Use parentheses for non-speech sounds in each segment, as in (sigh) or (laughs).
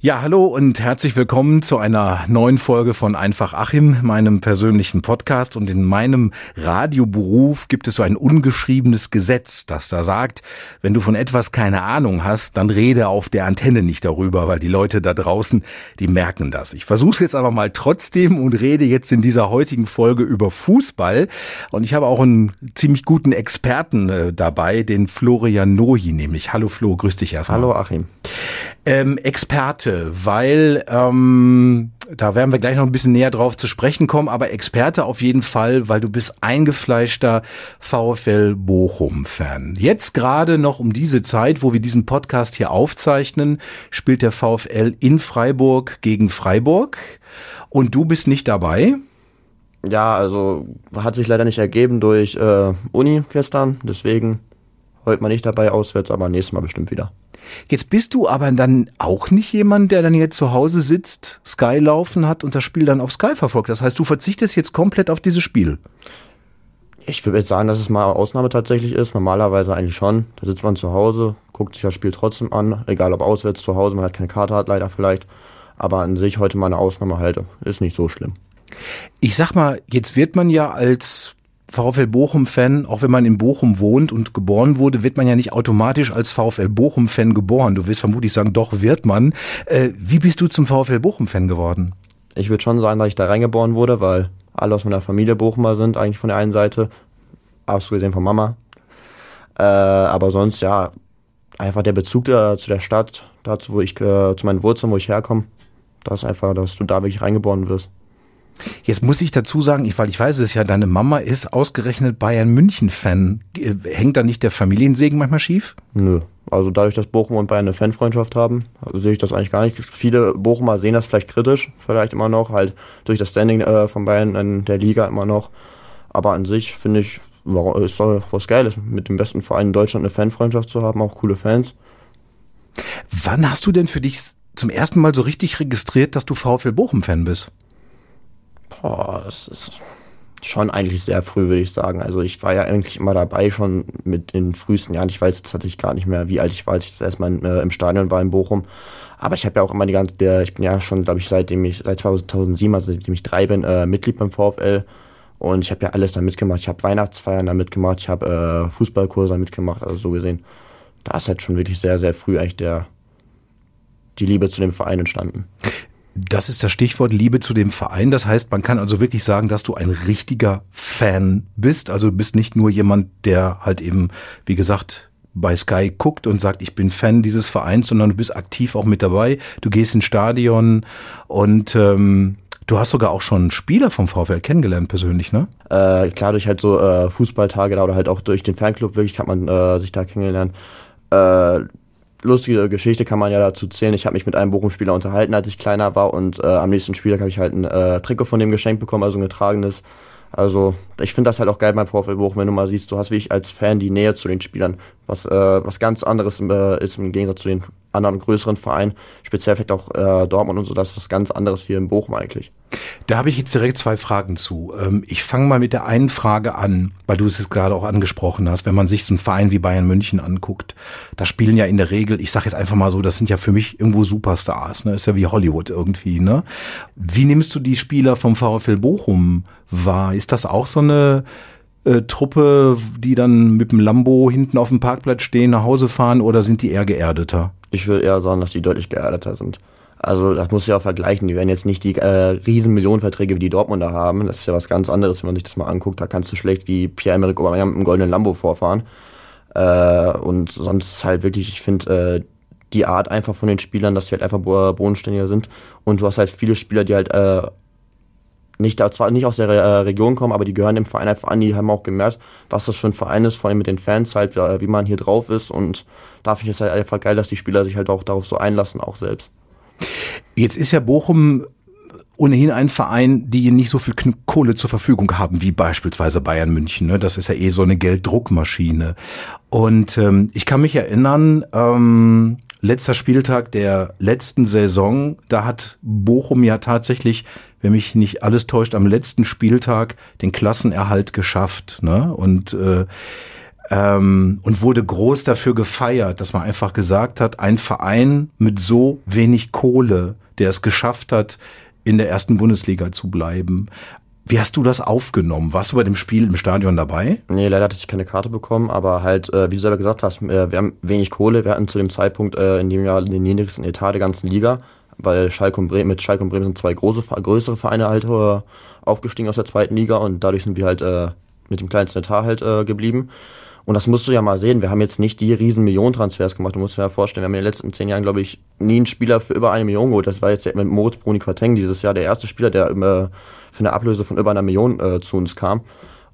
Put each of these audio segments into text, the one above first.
Ja, hallo und herzlich willkommen zu einer neuen Folge von Einfach Achim, meinem persönlichen Podcast. Und in meinem Radioberuf gibt es so ein ungeschriebenes Gesetz, das da sagt, wenn du von etwas keine Ahnung hast, dann rede auf der Antenne nicht darüber, weil die Leute da draußen, die merken das. Ich versuche es jetzt aber mal trotzdem und rede jetzt in dieser heutigen Folge über Fußball. Und ich habe auch einen ziemlich guten Experten äh, dabei, den Florian Nohi nämlich. Hallo Flo, grüß dich erstmal. Hallo Achim. Ähm, Experte, weil ähm, da werden wir gleich noch ein bisschen näher drauf zu sprechen kommen, aber Experte auf jeden Fall, weil du bist eingefleischter VfL Bochum-Fan. Jetzt gerade noch um diese Zeit, wo wir diesen Podcast hier aufzeichnen, spielt der VfL in Freiburg gegen Freiburg und du bist nicht dabei. Ja, also hat sich leider nicht ergeben durch äh, Uni gestern, deswegen heute mal nicht dabei auswärts, aber nächstes Mal bestimmt wieder. Jetzt bist du aber dann auch nicht jemand, der dann jetzt zu Hause sitzt, Sky laufen hat und das Spiel dann auf Sky verfolgt. Das heißt, du verzichtest jetzt komplett auf dieses Spiel. Ich würde jetzt sagen, dass es mal Ausnahme tatsächlich ist. Normalerweise eigentlich schon. Da sitzt man zu Hause, guckt sich das Spiel trotzdem an. Egal ob auswärts, zu Hause, man hat keine Karte hat leider vielleicht. Aber an sich heute mal eine Ausnahme halte. Ist nicht so schlimm. Ich sag mal, jetzt wird man ja als VfL Bochum-Fan, auch wenn man in Bochum wohnt und geboren wurde, wird man ja nicht automatisch als VfL Bochum-Fan geboren. Du wirst vermutlich sagen, doch wird man. Äh, wie bist du zum VfL Bochum-Fan geworden? Ich würde schon sagen, dass ich da reingeboren wurde, weil alle aus meiner Familie Bochumer sind, eigentlich von der einen Seite, absolut gesehen von Mama. Äh, aber sonst, ja, einfach der Bezug äh, zu der Stadt, dazu, wo ich, äh, zu meinen Wurzeln, wo ich herkomme, das ist einfach, dass du da wirklich reingeboren wirst. Jetzt muss ich dazu sagen, ich, weil ich weiß es ja, deine Mama ist ausgerechnet Bayern München-Fan. Hängt da nicht der Familiensegen manchmal schief? Nö. Also dadurch, dass Bochum und Bayern eine Fanfreundschaft haben, sehe ich das eigentlich gar nicht. Viele Bochumer sehen das vielleicht kritisch, vielleicht immer noch, halt durch das Standing äh, von Bayern in der Liga immer noch. Aber an sich finde ich, ist doch was Geiles, mit dem besten Verein in Deutschland eine Fanfreundschaft zu haben, auch coole Fans. Wann hast du denn für dich zum ersten Mal so richtig registriert, dass du VfL Bochum-Fan bist? Boah, das ist schon eigentlich sehr früh, würde ich sagen. Also ich war ja eigentlich immer dabei, schon mit den frühesten Jahren. Ich weiß jetzt tatsächlich gar nicht mehr, wie alt ich war, als ich das erstmal äh, im Stadion war in Bochum. Aber ich habe ja auch immer die ganze, der, ich bin ja schon, glaube ich, seitdem ich, seit 2007, also seitdem ich drei bin, äh, Mitglied beim VfL. Und ich habe ja alles da mitgemacht. Ich habe Weihnachtsfeiern da mitgemacht, ich habe äh, Fußballkurse da mitgemacht, also so gesehen. Da ist halt schon wirklich sehr, sehr früh eigentlich der, die Liebe zu dem Verein entstanden. Das ist das Stichwort Liebe zu dem Verein. Das heißt, man kann also wirklich sagen, dass du ein richtiger Fan bist. Also du bist nicht nur jemand, der halt eben, wie gesagt, bei Sky guckt und sagt, ich bin Fan dieses Vereins, sondern du bist aktiv auch mit dabei. Du gehst ins Stadion und ähm, du hast sogar auch schon Spieler vom VfL kennengelernt persönlich, ne? Äh, klar, durch halt so äh, Fußballtage da oder halt auch durch den Fanclub wirklich hat man äh, sich da kennengelernt. Äh, lustige Geschichte kann man ja dazu zählen. Ich habe mich mit einem Bochum-Spieler unterhalten, als ich kleiner war und äh, am nächsten Spieltag habe ich halt ein äh, Trikot von dem geschenkt bekommen, also ein getragenes. Also ich finde das halt auch geil beim VfL Bochum, wenn du mal siehst, du hast wie ich als Fan die Nähe zu den Spielern, was äh, was ganz anderes äh, ist im Gegensatz zu den anderen größeren Vereinen, speziell vielleicht auch äh, Dortmund und so, das ist was ganz anderes hier in Bochum eigentlich. Da habe ich jetzt direkt zwei Fragen zu. Ähm, ich fange mal mit der einen Frage an, weil du es jetzt gerade auch angesprochen hast. Wenn man sich so einen Verein wie Bayern München anguckt, da spielen ja in der Regel, ich sage jetzt einfach mal so, das sind ja für mich irgendwo Superstars, ne? Ist ja wie Hollywood irgendwie, ne? Wie nimmst du die Spieler vom VfL Bochum wahr? Ist das auch so eine äh, Truppe, die dann mit dem Lambo hinten auf dem Parkplatz stehen, nach Hause fahren oder sind die eher geerdeter? Ich würde eher sagen, dass die deutlich geerdeter sind. Also das muss ich auch vergleichen. Die werden jetzt nicht die äh, riesen Millionenverträge wie die Dortmunder haben. Das ist ja was ganz anderes, wenn man sich das mal anguckt. Da kannst du schlecht wie Pierre-Emerick Aubameyang mit einem goldenen Lambo vorfahren. Äh, und sonst halt wirklich, ich finde, äh, die Art einfach von den Spielern, dass sie halt einfach bodenständiger sind. Und du hast halt viele Spieler, die halt äh, nicht, zwar nicht aus der äh, Region kommen, aber die gehören dem Verein einfach an. Die haben auch gemerkt, was das für ein Verein ist, vor allem mit den Fans halt, wie man hier drauf ist. Und da finde ich es halt einfach geil, dass die Spieler sich halt auch darauf so einlassen, auch selbst. Jetzt ist ja Bochum ohnehin ein Verein, die nicht so viel Kohle zur Verfügung haben wie beispielsweise Bayern München. Ne? Das ist ja eh so eine Gelddruckmaschine. Und ähm, ich kann mich erinnern, ähm, letzter Spieltag der letzten Saison, da hat Bochum ja tatsächlich, wenn mich nicht alles täuscht, am letzten Spieltag den Klassenerhalt geschafft. Ne? Und äh, ähm, und wurde groß dafür gefeiert, dass man einfach gesagt hat, ein Verein mit so wenig Kohle, der es geschafft hat, in der ersten Bundesliga zu bleiben. Wie hast du das aufgenommen? Warst du bei dem Spiel im Stadion dabei? Nee, leider hatte ich keine Karte bekommen, aber halt, äh, wie du selber gesagt hast, äh, wir haben wenig Kohle. Wir hatten zu dem Zeitpunkt äh, in dem Jahr den niedrigsten Etat der ganzen Liga, weil Schalke und Bremen, mit Schalke und Bremen sind zwei große, größere Vereine halt äh, aufgestiegen aus der zweiten Liga und dadurch sind wir halt äh, mit dem kleinsten Etat halt äh, geblieben. Und das musst du ja mal sehen. Wir haben jetzt nicht die riesen Millionen-Transfers gemacht. Du musst dir ja vorstellen, wir haben in den letzten zehn Jahren, glaube ich, nie einen Spieler für über eine Million geholt. Das war jetzt mit Moritz Bruni Quateng dieses Jahr der erste Spieler, der immer für eine Ablöse von über einer Million äh, zu uns kam.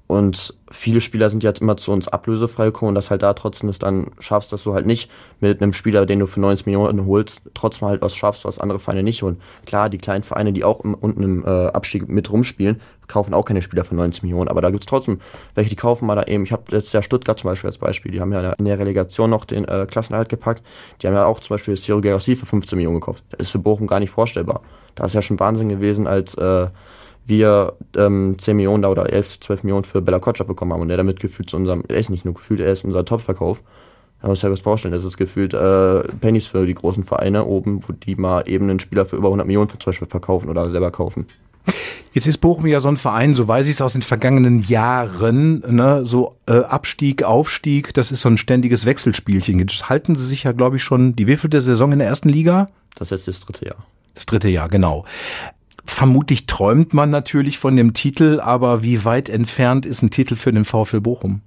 Und viele Spieler sind jetzt immer zu uns ablösefrei gekommen und dass halt da trotzdem es dann schaffst, dass du halt nicht mit einem Spieler, den du für 90 Millionen holst, trotzdem halt was schaffst, was andere Vereine nicht holen. Klar, die kleinen Vereine, die auch im, unten im äh, Abstieg mit rumspielen, kaufen auch keine Spieler für 90 Millionen, aber da gibt es trotzdem welche, die kaufen mal da eben. Ich habe letztes Jahr Stuttgart zum Beispiel als Beispiel, die haben ja in der Relegation noch den äh, Klassenerhalt gepackt. Die haben ja auch zum Beispiel Ciro Gerassi für 15 Millionen gekauft. Das ist für Bochum gar nicht vorstellbar. Da ist ja schon Wahnsinn gewesen, als äh, wir ähm, 10 Millionen da oder 11, 12 Millionen für Bella Kotschap bekommen haben und der damit gefühlt zu unserem, er ist nicht nur gefühlt, er ist unser Top-Verkauf. Man muss sich das vorstellen, das ist gefühlt äh, Pennies für die großen Vereine oben, wo die mal eben einen Spieler für über 100 Millionen zum Beispiel verkaufen oder selber kaufen. Jetzt ist Bochum ja so ein Verein, so weiß ich es aus den vergangenen Jahren, ne, so äh, Abstieg, Aufstieg, das ist so ein ständiges Wechselspielchen. Jetzt halten sie sich ja, glaube ich, schon die wievielte Saison in der ersten Liga? Das ist jetzt das dritte Jahr. Das dritte Jahr, genau. Vermutlich träumt man natürlich von dem Titel, aber wie weit entfernt ist ein Titel für den VfL Bochum?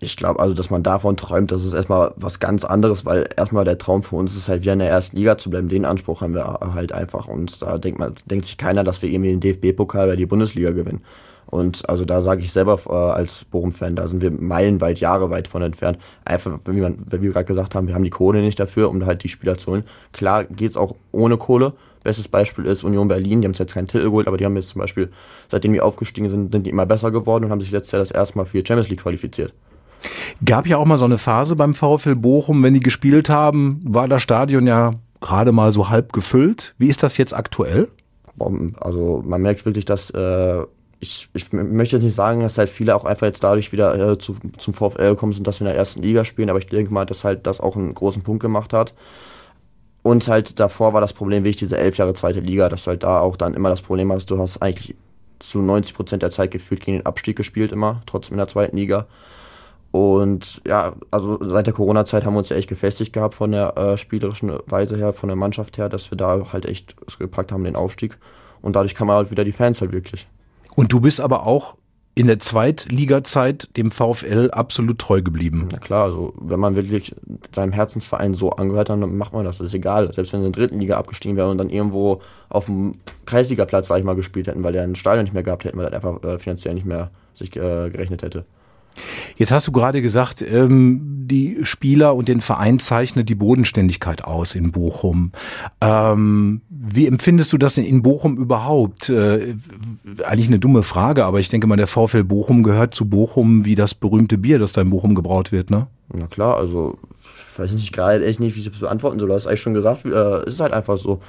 Ich glaube, also, dass man davon träumt, das ist erstmal was ganz anderes, weil erstmal der Traum für uns ist halt wieder in der ersten Liga zu bleiben. Den Anspruch haben wir halt einfach. Und da denkt man, denkt sich keiner, dass wir irgendwie den DFB-Pokal oder die Bundesliga gewinnen. Und also da sage ich selber äh, als Bochum-Fan, da sind wir meilenweit, Jahre weit von entfernt. Einfach, wie, man, wie wir gerade gesagt haben, wir haben die Kohle nicht dafür, um halt die Spieler zu holen. Klar geht's auch ohne Kohle, Bestes Beispiel ist Union Berlin, die haben jetzt keinen Titel geholt, aber die haben jetzt zum Beispiel, seitdem die aufgestiegen sind, sind die immer besser geworden und haben sich letztes Jahr das erste Mal für die Champions League qualifiziert. Gab ja auch mal so eine Phase beim VfL Bochum, wenn die gespielt haben, war das Stadion ja gerade mal so halb gefüllt. Wie ist das jetzt aktuell? Also man merkt wirklich, dass äh, ich, ich möchte jetzt nicht sagen, dass halt viele auch einfach jetzt dadurch wieder äh, zu, zum VfL gekommen sind, dass wir in der ersten Liga spielen, aber ich denke mal, dass halt das auch einen großen Punkt gemacht hat. Und halt davor war das Problem wirklich diese elf Jahre zweite Liga, dass du halt da auch dann immer das Problem hast, du hast eigentlich zu 90 Prozent der Zeit gefühlt gegen den Abstieg gespielt immer, trotzdem in der zweiten Liga. Und ja, also seit der Corona-Zeit haben wir uns ja echt gefestigt gehabt von der äh, spielerischen Weise her, von der Mannschaft her, dass wir da halt echt es gepackt haben, den Aufstieg. Und dadurch kann halt wieder die Fans halt wirklich. Und du bist aber auch in der Zweitliga-Zeit dem VfL absolut treu geblieben. Na klar, also wenn man wirklich seinem Herzensverein so angehört, dann macht man das. Das ist egal. Selbst wenn sie in der dritten Liga abgestiegen wären und dann irgendwo auf dem Kreisligaplatz, sag ich mal, gespielt hätten, weil der ein Stadion nicht mehr gehabt hätten, weil er einfach äh, finanziell nicht mehr sich äh, gerechnet hätte. Jetzt hast du gerade gesagt, ähm, die Spieler und den Verein zeichnet die Bodenständigkeit aus in Bochum. Ähm, wie empfindest du das denn in Bochum überhaupt? Äh, eigentlich eine dumme Frage, aber ich denke mal, der VfL Bochum gehört zu Bochum wie das berühmte Bier, das da in Bochum gebraut wird, ne? Na klar, also ich weiß nicht gerade echt nicht, wie ich das beantworten soll. Du hast eigentlich schon gesagt, äh, es ist halt einfach so.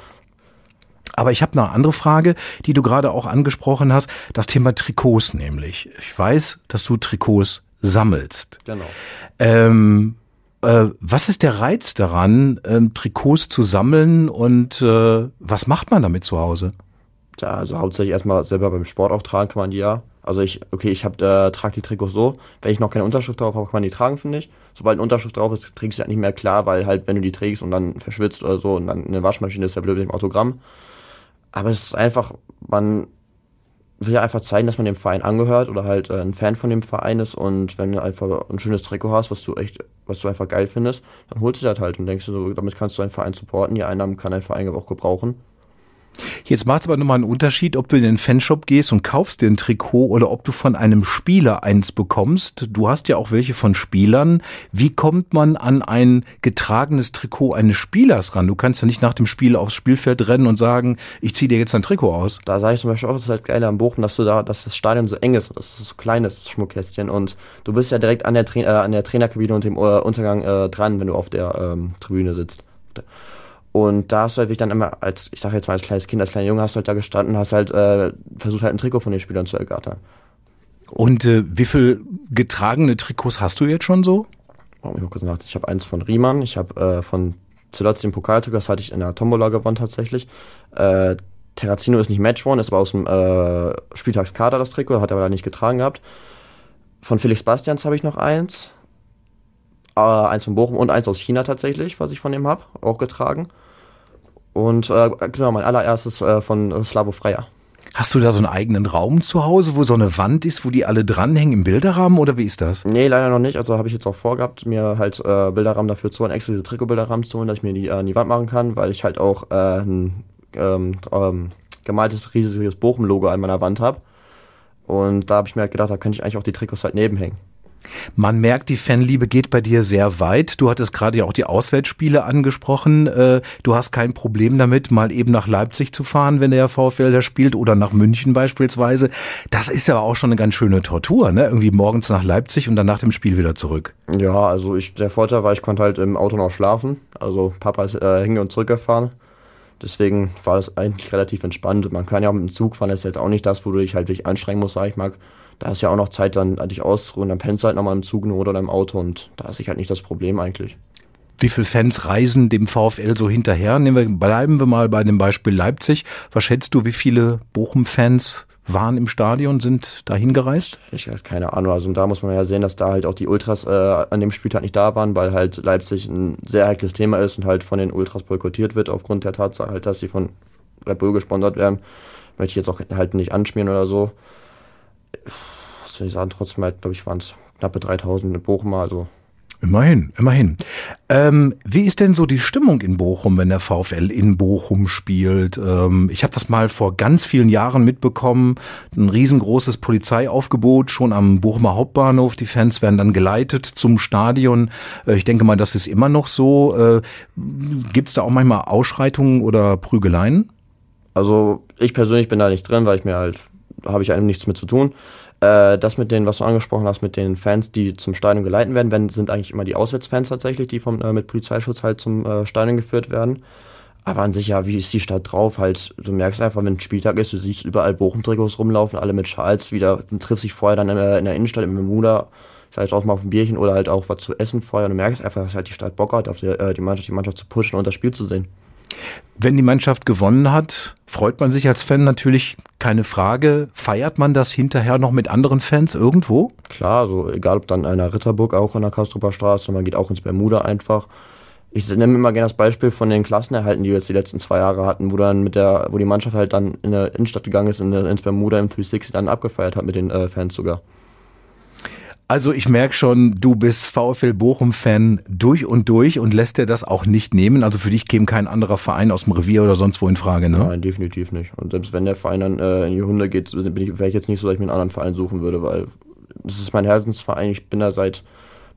Aber ich habe noch eine andere Frage, die du gerade auch angesprochen hast, das Thema Trikots nämlich. Ich weiß, dass du Trikots sammelst. Genau. Ähm, äh, was ist der Reiz daran, ähm, Trikots zu sammeln und äh, was macht man damit zu Hause? Ja, also hauptsächlich erstmal selber beim Sport auch tragen kann man die ja. Also ich, okay, ich hab, äh, trage die Trikots so, wenn ich noch keine Unterschrift drauf habe, kann man die tragen, finde ich. Sobald eine Unterschrift drauf ist, trägst du halt nicht mehr klar, weil halt, wenn du die trägst und dann verschwitzt oder so und dann eine Waschmaschine ist ja blöd mit dem Autogramm. Aber es ist einfach, man will ja einfach zeigen, dass man dem Verein angehört oder halt äh, ein Fan von dem Verein ist und wenn du einfach ein schönes Trikot hast, was du echt, was du einfach geil findest, dann holst du das halt und denkst du, so, damit kannst du einen Verein supporten, die Einnahmen kann ein Verein auch gebrauchen. Jetzt macht es aber nochmal einen Unterschied, ob du in den Fanshop gehst und kaufst dir ein Trikot oder ob du von einem Spieler eins bekommst. Du hast ja auch welche von Spielern. Wie kommt man an ein getragenes Trikot eines Spielers ran? Du kannst ja nicht nach dem Spiel aufs Spielfeld rennen und sagen, ich ziehe dir jetzt ein Trikot aus. Da sage ich zum Beispiel auch, das ist halt geil am Bochum, dass du da, dass das Stadion so eng ist, dass es so klein ist, das Schmuckkästchen. Und du bist ja direkt an der, Tra äh, an der Trainerkabine und dem äh, Untergang äh, dran, wenn du auf der ähm, Tribüne sitzt. Und da hast du halt wirklich dann immer, als, ich sag jetzt mal als kleines Kind, als kleiner Junge, hast du halt da gestanden, hast halt äh, versucht halt ein Trikot von den Spielern zu ergattern. Und äh, wie viel getragene Trikots hast du jetzt schon so? Oh, ich kurz Ich habe eins von Riemann, ich habe äh, von zuletzt den Pokaltrikot, das hatte ich in der Tombola gewonnen tatsächlich. Äh, Terrazino ist nicht Match One, ist aber aus dem äh, Spieltagskader das Trikot, hat er aber nicht getragen gehabt. Von Felix Bastians habe ich noch eins. Äh, eins von Bochum und eins aus China tatsächlich, was ich von ihm habe, auch getragen. Und äh, genau, mein allererstes äh, von Slavo Freier. Hast du da so einen eigenen Raum zu Hause, wo so eine Wand ist, wo die alle dranhängen im Bilderrahmen oder wie ist das? Nee, leider noch nicht. Also habe ich jetzt auch vorgehabt, mir halt äh, Bilderrahmen dafür zu holen, extra diese Trikotbilderrahmen zu holen, dass ich mir die äh, an die Wand machen kann, weil ich halt auch äh, ein ähm, ähm, gemaltes riesiges Bochum-Logo an meiner Wand habe. Und da habe ich mir halt gedacht, da könnte ich eigentlich auch die Trikots halt nebenhängen. Man merkt, die Fanliebe geht bei dir sehr weit. Du hattest gerade ja auch die Auswärtsspiele angesprochen. Äh, du hast kein Problem damit, mal eben nach Leipzig zu fahren, wenn der VfL da spielt oder nach München beispielsweise. Das ist ja auch schon eine ganz schöne Tortur, ne? Irgendwie morgens nach Leipzig und dann nach dem Spiel wieder zurück. Ja, also ich, der Vorteil war, ich konnte halt im Auto noch schlafen. Also Papa ist äh, hinge und zurückgefahren. Deswegen war das eigentlich relativ entspannt. Man kann ja auch mit dem Zug fahren, das ist jetzt auch nicht das, wo du dich halt wirklich anstrengen musst, sag ich mal. Da ist ja auch noch Zeit, dann dich auszuruhen, dann pennst du halt nochmal im Zug oder im Auto und da ist ich halt nicht das Problem eigentlich. Wie viele Fans reisen dem VfL so hinterher? Nehmen wir, bleiben wir mal bei dem Beispiel Leipzig. Was schätzt du, wie viele Bochum-Fans waren im Stadion, sind dahin gereist? Ich habe keine Ahnung. Also da muss man ja sehen, dass da halt auch die Ultras äh, an dem Spieltag nicht da waren, weil halt Leipzig ein sehr heikles Thema ist und halt von den Ultras boykottiert wird aufgrund der Tatsache halt, dass sie von Red Bull gesponsert werden. Möchte ich jetzt auch halt nicht anschmieren oder so. Was soll ich sagen? Trotzdem halt, glaube ich, waren es knappe 3000 in Bochum, also Immerhin, immerhin. Ähm, wie ist denn so die Stimmung in Bochum, wenn der VfL in Bochum spielt? Ähm, ich habe das mal vor ganz vielen Jahren mitbekommen. Ein riesengroßes Polizeiaufgebot schon am Bochumer Hauptbahnhof. Die Fans werden dann geleitet zum Stadion. Äh, ich denke mal, das ist immer noch so. Äh, Gibt es da auch manchmal Ausschreitungen oder Prügeleien? Also ich persönlich bin da nicht drin, weil ich mir halt, habe ich einem nichts mit zu tun. Äh, das mit den, was du angesprochen hast, mit den Fans, die zum Stadion geleitet werden, werden sind eigentlich immer die Auswärtsfans tatsächlich, die vom, äh, mit Polizeischutz halt zum äh, Stadion geführt werden. Aber an sich, ja, wie ist die Stadt drauf? Halt, du merkst einfach, wenn ein Spieltag ist, du siehst überall Bochum-Trikots rumlaufen, alle mit Schals wieder, du triffst dich vorher dann in, in der Innenstadt im Bermuda, sei es auch mal auf ein Bierchen oder halt auch was zu essen vorher. Und du merkst einfach, dass halt die Stadt Bock hat, auf die, äh, die, Mannschaft, die Mannschaft zu pushen und das Spiel zu sehen. Wenn die Mannschaft gewonnen hat, freut man sich als Fan natürlich, keine Frage. Feiert man das hinterher noch mit anderen Fans irgendwo? Klar, so egal ob dann einer Ritterburg auch an der Kastrupper Straße, man geht auch ins Bermuda einfach. Ich nehme immer gerne das Beispiel von den Klassenerhalten, die wir jetzt die letzten zwei Jahre hatten, wo dann mit der, wo die Mannschaft halt dann in der Innenstadt gegangen ist, in, ins Bermuda im 360 dann abgefeiert hat mit den äh, Fans sogar. Also ich merke schon, du bist VfL Bochum-Fan durch und durch und lässt dir das auch nicht nehmen. Also für dich käme kein anderer Verein aus dem Revier oder sonst wo in Frage, ne? Nein, definitiv nicht. Und selbst wenn der Verein dann äh, in die Hunde geht, wäre ich jetzt nicht so, dass ich mir einen anderen Verein suchen würde, weil das ist mein Herzensverein. Ich bin da seit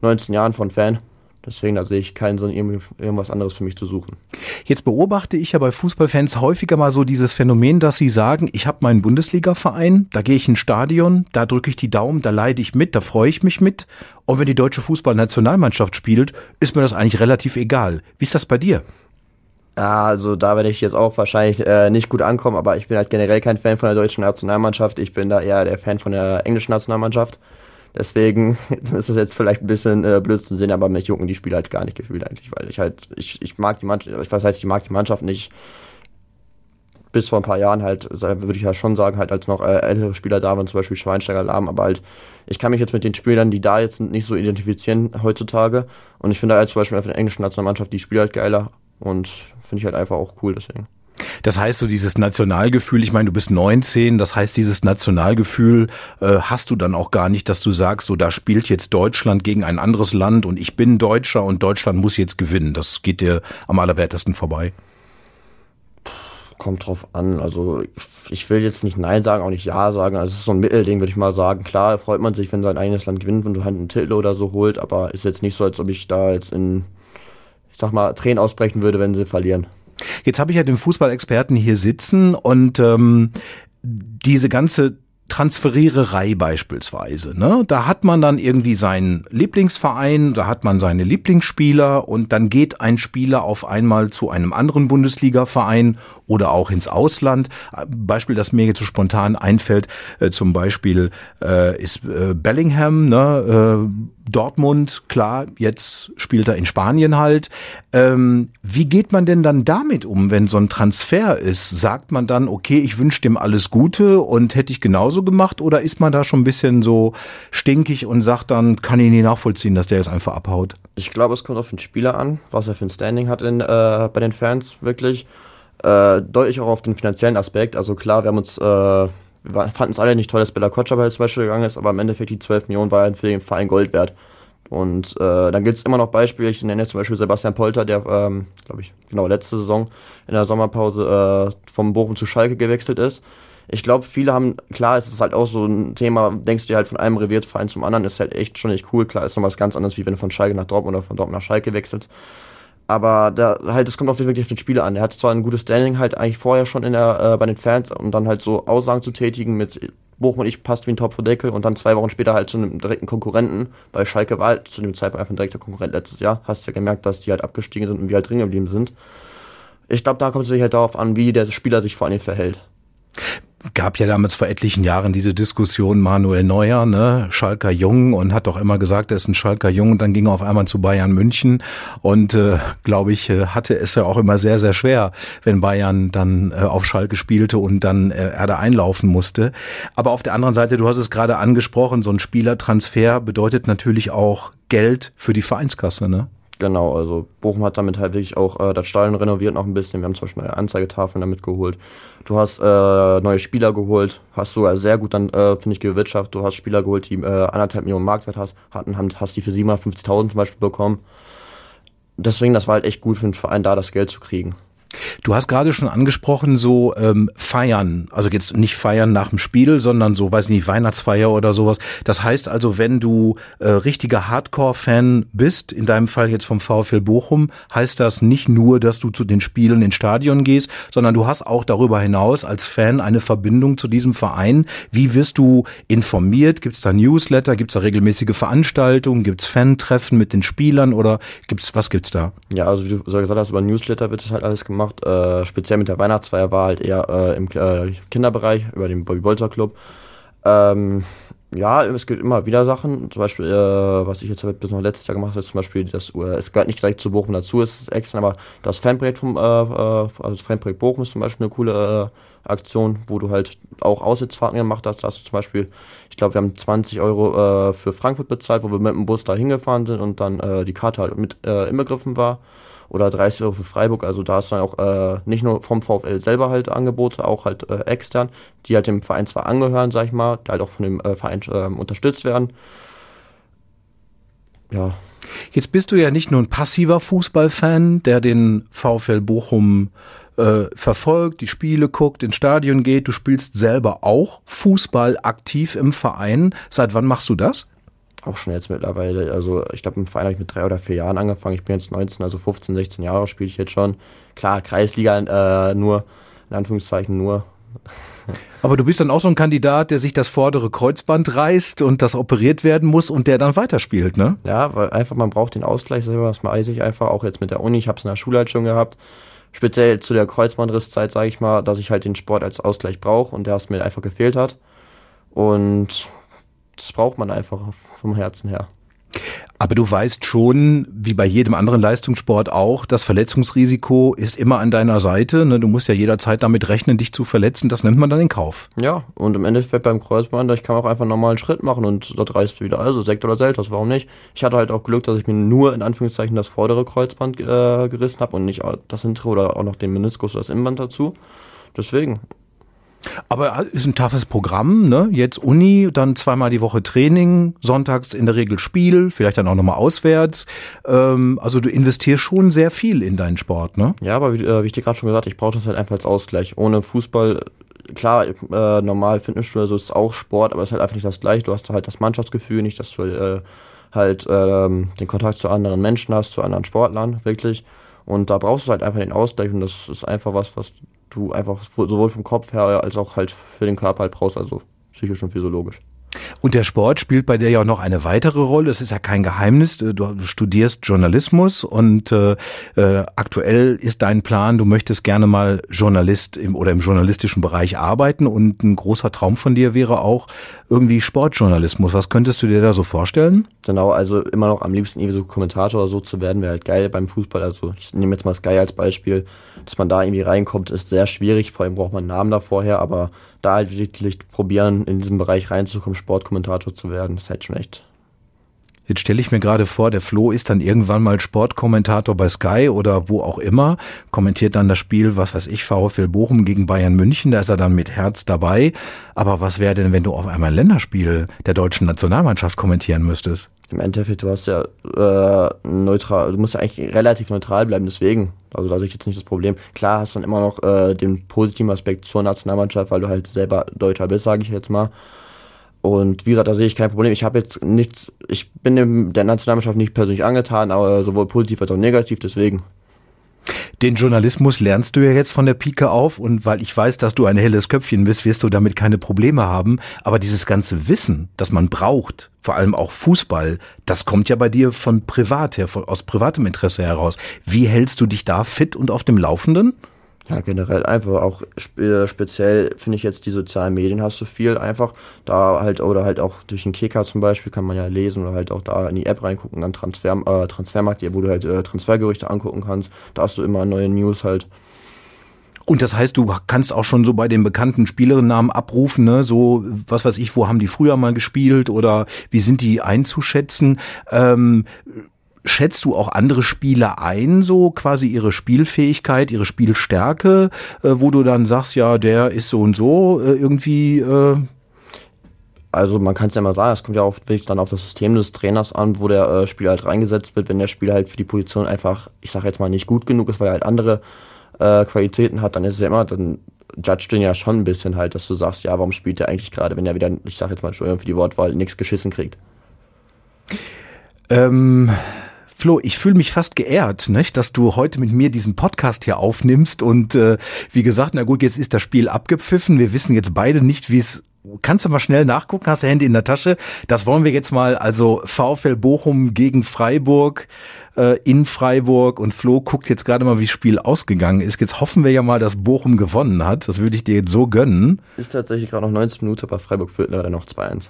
19 Jahren von Fan. Deswegen, da sehe ich keinen Sinn, irgendwas anderes für mich zu suchen. Jetzt beobachte ich ja bei Fußballfans häufiger mal so dieses Phänomen, dass sie sagen, ich habe meinen Bundesliga-Verein, da gehe ich ins Stadion, da drücke ich die Daumen, da leide ich mit, da freue ich mich mit. Und wenn die deutsche Fußballnationalmannschaft spielt, ist mir das eigentlich relativ egal. Wie ist das bei dir? Also da werde ich jetzt auch wahrscheinlich äh, nicht gut ankommen, aber ich bin halt generell kein Fan von der deutschen Nationalmannschaft. Ich bin da eher der Fan von der englischen Nationalmannschaft. Deswegen (laughs) ist es jetzt vielleicht ein bisschen äh, blöd zu sehen, aber mich jucken die Spiele halt gar nicht gefühlt eigentlich, weil ich halt, ich, ich mag die Mannschaft, was heißt, ich mag die Mannschaft nicht. Bis vor ein paar Jahren halt, würde ich ja schon sagen, halt als noch äh, ältere Spieler da waren, zum Beispiel Schweinsteiger, Lahm, aber halt, ich kann mich jetzt mit den Spielern, die da jetzt sind, nicht so identifizieren heutzutage. Und ich finde halt zum Beispiel auf der englischen Nationalmannschaft, die spielt halt geiler und finde ich halt einfach auch cool deswegen. Das heißt, so dieses Nationalgefühl, ich meine, du bist 19, das heißt, dieses Nationalgefühl äh, hast du dann auch gar nicht, dass du sagst, so da spielt jetzt Deutschland gegen ein anderes Land und ich bin Deutscher und Deutschland muss jetzt gewinnen. Das geht dir am allerwertesten vorbei. Kommt drauf an. Also ich will jetzt nicht Nein sagen, auch nicht Ja sagen. Also es ist so ein Mittelding, würde ich mal sagen. Klar freut man sich, wenn sein eigenes Land gewinnt, wenn du halt einen Titel oder so holt, aber ist jetzt nicht so, als ob ich da jetzt in, ich sag mal, Tränen ausbrechen würde, wenn sie verlieren. Jetzt habe ich ja den Fußballexperten hier sitzen und ähm, diese ganze Transferiererei beispielsweise. Ne? Da hat man dann irgendwie seinen Lieblingsverein, da hat man seine Lieblingsspieler und dann geht ein Spieler auf einmal zu einem anderen Bundesliga-Verein oder auch ins Ausland. Beispiel, das mir jetzt so spontan einfällt, äh, zum Beispiel äh, ist äh, Bellingham, ne? Äh, Dortmund, klar, jetzt spielt er in Spanien halt. Ähm, wie geht man denn dann damit um, wenn so ein Transfer ist? Sagt man dann, okay, ich wünsche dem alles Gute und hätte ich genauso gemacht? Oder ist man da schon ein bisschen so stinkig und sagt dann, kann ich nie nachvollziehen, dass der jetzt einfach abhaut? Ich glaube, es kommt auf den Spieler an, was er für ein Standing hat in, äh, bei den Fans wirklich. Äh, deutlich auch auf den finanziellen Aspekt. Also klar, wir haben uns, äh, wir fanden es alle nicht toll, dass Bella Kotschabel zum Beispiel gegangen ist, aber im Endeffekt die 12 Millionen waren für den Verein Gold wert. Und äh, dann gibt es immer noch Beispiele, ich nenne jetzt zum Beispiel Sebastian Polter, der, ähm, glaube ich, genau letzte Saison in der Sommerpause äh, vom Bochum zu Schalke gewechselt ist. Ich glaube, viele haben, klar, es ist halt auch so ein Thema, denkst du halt von einem Revierverein zum anderen, ist halt echt schon nicht cool. Klar, ist noch was ganz anderes, wie wenn du von Schalke nach Dortmund oder von Dortmund nach Schalke wechselst. Aber da halt, es kommt auch wirklich auf den Spieler an. Er hat zwar ein gutes Standing halt eigentlich vorher schon in der, äh, bei den Fans, um dann halt so Aussagen zu tätigen mit Bochum und ich passt wie ein Topf vor Deckel und dann zwei Wochen später halt zu einem direkten Konkurrenten, weil Schalke war halt zu dem Zeitpunkt einfach ein direkter Konkurrent letztes Jahr. Hast ja gemerkt, dass die halt abgestiegen sind und wir halt drin geblieben sind. Ich glaube, da kommt es sich halt darauf an, wie der Spieler sich vor allem verhält gab ja damals vor etlichen Jahren diese Diskussion Manuel Neuer, ne, Schalker Jung und hat doch immer gesagt, er ist ein Schalker Jung und dann ging er auf einmal zu Bayern München und äh, glaube ich äh, hatte es ja auch immer sehr sehr schwer, wenn Bayern dann äh, auf Schalke spielte und dann äh, er da einlaufen musste. Aber auf der anderen Seite, du hast es gerade angesprochen, so ein Spielertransfer bedeutet natürlich auch Geld für die Vereinskasse, ne? Genau, also Bochum hat damit halt wirklich auch äh, das Stadion renoviert noch ein bisschen. Wir haben zum Beispiel neue Anzeigetafeln damit geholt. Du hast äh, neue Spieler geholt, hast sogar sehr gut dann, äh, finde ich, gewirtschaftet. Du hast Spieler geholt, die äh, anderthalb Millionen Marktwert hast, hatten, hast die für 750.000 zum Beispiel bekommen. Deswegen, das war halt echt gut für den Verein, da das Geld zu kriegen. Du hast gerade schon angesprochen, so ähm, feiern, also jetzt nicht feiern nach dem Spiel, sondern so, weiß ich nicht, Weihnachtsfeier oder sowas. Das heißt also, wenn du äh, richtiger Hardcore-Fan bist, in deinem Fall jetzt vom VfL Bochum, heißt das nicht nur, dass du zu den Spielen ins Stadion gehst, sondern du hast auch darüber hinaus als Fan eine Verbindung zu diesem Verein. Wie wirst du informiert? Gibt es da Newsletter? Gibt es da regelmäßige Veranstaltungen? Gibt es Fan-Treffen mit den Spielern oder gibt's was gibt's da? Ja, also wie du gesagt hast, über Newsletter wird das halt alles gemacht gemacht. Äh, speziell mit der Weihnachtsfeier war halt eher äh, im äh, Kinderbereich über den Bobby Bolzer Club. Ähm, ja, es gibt immer wieder Sachen. Zum Beispiel, äh, was ich jetzt bis noch letztes Jahr gemacht habe, zum Beispiel, das, äh, es gehört nicht gleich zu Bochum dazu, es ist extra, aber das Fanprojekt vom, äh, also das Fanprojekt Bochum ist zum Beispiel eine coole Aktion, wo du halt auch Aussitzfahrten gemacht hast. Da hast du zum Beispiel, ich glaube, wir haben 20 Euro für Frankfurt bezahlt, wo wir mit dem Bus da hingefahren sind und dann die Karte halt mit inbegriffen war oder 30 Euro für Freiburg. Also da ist dann auch äh, nicht nur vom VfL selber halt Angebote, auch halt äh, extern, die halt dem Verein zwar angehören, sag ich mal, die halt auch von dem äh, Verein ähm, unterstützt werden. Ja. Jetzt bist du ja nicht nur ein passiver Fußballfan, der den VfL Bochum äh, verfolgt, die Spiele guckt, ins Stadion geht. Du spielst selber auch Fußball aktiv im Verein. Seit wann machst du das? Auch schon jetzt mittlerweile, also ich glaube im Verein habe ich mit drei oder vier Jahren angefangen. Ich bin jetzt 19, also 15, 16 Jahre spiele ich jetzt schon. Klar, Kreisliga äh, nur, in Anführungszeichen nur. (laughs) Aber du bist dann auch so ein Kandidat, der sich das vordere Kreuzband reißt und das operiert werden muss und der dann weiterspielt, ne? Ja, weil einfach man braucht den Ausgleich selber, das weiß ich einfach, auch jetzt mit der Uni, ich habe es in der Schule halt schon gehabt. Speziell zu der Kreuzbandrisszeit sage ich mal, dass ich halt den Sport als Ausgleich brauche und der es mir einfach gefehlt hat. Und das braucht man einfach vom Herzen her. Aber du weißt schon, wie bei jedem anderen Leistungssport auch, das Verletzungsrisiko ist immer an deiner Seite. Ne? Du musst ja jederzeit damit rechnen, dich zu verletzen. Das nimmt man dann in Kauf. Ja, und im Endeffekt beim Kreuzband, ich kann auch einfach normal einen Schritt machen und dort reißt wieder. Also Sekt oder Seltos, warum nicht? Ich hatte halt auch Glück, dass ich mir nur in Anführungszeichen das vordere Kreuzband äh, gerissen habe und nicht das hintere oder auch noch den Meniskus oder das Innenband dazu. Deswegen, aber ist ein toughes Programm, ne? Jetzt Uni, dann zweimal die Woche Training, sonntags in der Regel Spiel, vielleicht dann auch nochmal auswärts. Ähm, also du investierst schon sehr viel in deinen Sport, ne? Ja, aber wie, äh, wie ich dir gerade schon gesagt, ich brauche das halt einfach als Ausgleich. Ohne Fußball, klar, äh, normal Fitnessstudio, so ist auch Sport, aber es ist halt einfach nicht das gleiche. Du hast halt das Mannschaftsgefühl, nicht, dass du äh, halt äh, den Kontakt zu anderen Menschen hast, zu anderen Sportlern, wirklich. Und da brauchst du halt einfach den Ausgleich und das ist einfach was, was du einfach sowohl vom Kopf her als auch halt für den Körper halt brauchst. Also psychisch und physiologisch. Und der Sport spielt bei dir ja auch noch eine weitere Rolle. Es ist ja kein Geheimnis. Du studierst Journalismus und äh, äh, aktuell ist dein Plan, du möchtest gerne mal Journalist im oder im journalistischen Bereich arbeiten und ein großer Traum von dir wäre auch irgendwie Sportjournalismus. Was könntest du dir da so vorstellen? Genau, also immer noch am liebsten irgendwie so Kommentator so zu werden, wäre halt geil beim Fußball. Also ich nehme jetzt mal Sky als Beispiel, dass man da irgendwie reinkommt, ist sehr schwierig. Vor allem braucht man einen Namen da vorher, aber da halt wirklich probieren, in diesem Bereich reinzukommen, Sportkommentator zu werden, das ist halt schon echt. Jetzt stelle ich mir gerade vor, der Flo ist dann irgendwann mal Sportkommentator bei Sky oder wo auch immer, kommentiert dann das Spiel, was weiß ich, VfL Bochum gegen Bayern München, da ist er dann mit Herz dabei. Aber was wäre denn, wenn du auf einmal ein Länderspiel der deutschen Nationalmannschaft kommentieren müsstest? Im Endeffekt, du hast ja äh, neutral, du musst ja eigentlich relativ neutral bleiben, deswegen. Also da sehe ich jetzt nicht das Problem. Klar hast du dann immer noch äh, den positiven Aspekt zur Nationalmannschaft, weil du halt selber Deutscher bist, sage ich jetzt mal. Und wie gesagt, da sehe ich kein Problem. Ich habe jetzt nichts, ich bin dem, der Nationalmannschaft nicht persönlich angetan, aber sowohl positiv als auch negativ, deswegen. Den Journalismus lernst du ja jetzt von der Pike auf und weil ich weiß, dass du ein helles Köpfchen bist, wirst du damit keine Probleme haben. Aber dieses ganze Wissen, das man braucht, vor allem auch Fußball, das kommt ja bei dir von privat her, von, aus privatem Interesse heraus. Wie hältst du dich da fit und auf dem Laufenden? Ja, generell einfach auch spe speziell finde ich jetzt die sozialen Medien hast du viel einfach da halt oder halt auch durch den Kicker zum Beispiel kann man ja lesen oder halt auch da in die App reingucken, dann Transfer, äh, Transfermarkt, wo du halt äh, Transfergerüchte angucken kannst, da hast du immer neue News halt. Und das heißt, du kannst auch schon so bei den bekannten Spielerinnennamen abrufen, ne? So, was weiß ich, wo haben die früher mal gespielt oder wie sind die einzuschätzen? Ähm, schätzt du auch andere Spieler ein, so quasi ihre Spielfähigkeit, ihre Spielstärke, äh, wo du dann sagst, ja, der ist so und so äh, irgendwie. Äh also man kann es ja mal sagen, es kommt ja auch wirklich dann auf das System des Trainers an, wo der äh, Spieler halt reingesetzt wird, wenn der Spieler halt für die Position einfach, ich sage jetzt mal, nicht gut genug ist, weil er halt andere äh, Qualitäten hat, dann ist es ja immer, dann judge den ja schon ein bisschen halt, dass du sagst, ja, warum spielt er eigentlich gerade, wenn er wieder, ich sage jetzt mal, Entschuldigung für die Wortwahl, nichts geschissen kriegt. Ähm, Flo, ich fühle mich fast geehrt, nicht, dass du heute mit mir diesen Podcast hier aufnimmst. Und äh, wie gesagt, na gut, jetzt ist das Spiel abgepfiffen. Wir wissen jetzt beide nicht, wie es Kannst du mal schnell nachgucken? Hast du Handy in der Tasche? Das wollen wir jetzt mal. Also VfL Bochum gegen Freiburg äh, in Freiburg und Flo guckt jetzt gerade mal, wie das Spiel ausgegangen ist. Jetzt hoffen wir ja mal, dass Bochum gewonnen hat. Das würde ich dir jetzt so gönnen. Ist tatsächlich gerade noch 90 Minuten, aber Freiburg führt leider noch 2-1.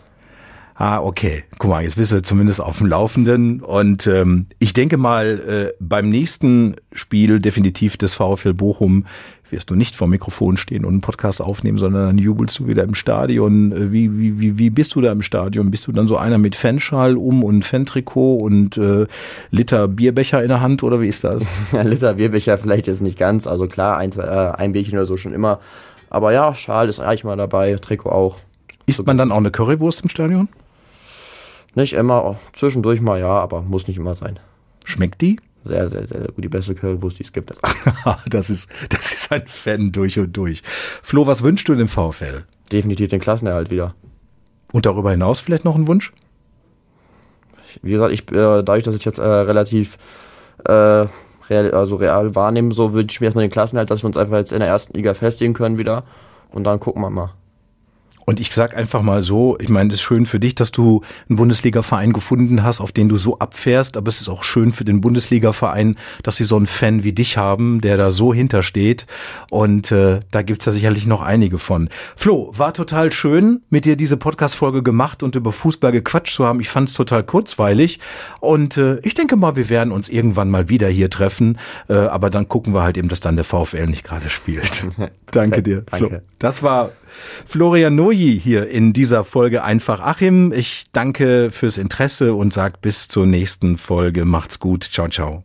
Ah, okay. Guck mal, jetzt bist du zumindest auf dem Laufenden. Und ähm, ich denke mal, äh, beim nächsten Spiel definitiv des VfL Bochum wirst du nicht vor Mikrofon stehen und einen Podcast aufnehmen, sondern dann jubelst du wieder im Stadion. Äh, wie, wie, wie, wie bist du da im Stadion? Bist du dann so einer mit Fanschal um und Fantrikot und äh, Liter Bierbecher in der Hand oder wie ist das? (laughs) Ja, Liter Bierbecher vielleicht jetzt nicht ganz. Also klar, ein, zwei, äh, ein Bierchen oder so schon immer. Aber ja, Schal ist eigentlich mal dabei, Trikot auch. Isst man dann auch eine Currywurst im Stadion? Nicht immer, zwischendurch mal ja, aber muss nicht immer sein. Schmeckt die? Sehr, sehr, sehr gut. Die beste Currywurst, die es gibt. (laughs) das ist, das ist ein Fan durch und durch. Flo, was wünschst du dem VfL? Definitiv den Klassenerhalt wieder. Und darüber hinaus vielleicht noch ein Wunsch? Wie gesagt, ich, äh, dadurch, dass ich jetzt äh, relativ äh, real, also real wahrnehme, so würde ich mir erstmal den Klassenerhalt, dass wir uns einfach jetzt in der ersten Liga festigen können wieder. Und dann gucken wir mal. Und ich sag einfach mal so, ich meine, es ist schön für dich, dass du einen Bundesliga-Verein gefunden hast, auf den du so abfährst, aber es ist auch schön für den Bundesliga-Verein, dass sie so einen Fan wie dich haben, der da so hintersteht. Und äh, da gibt's ja sicherlich noch einige von. Flo, war total schön, mit dir diese Podcast-Folge gemacht und über Fußball gequatscht zu haben. Ich fand's total kurzweilig. Und äh, ich denke mal, wir werden uns irgendwann mal wieder hier treffen. Äh, aber dann gucken wir halt eben, dass dann der VfL nicht gerade spielt. (laughs) Danke dir. Danke. Flo. Das war Florian Noji hier in dieser Folge Einfach Achim. Ich danke fürs Interesse und sag bis zur nächsten Folge. Macht's gut. Ciao, ciao.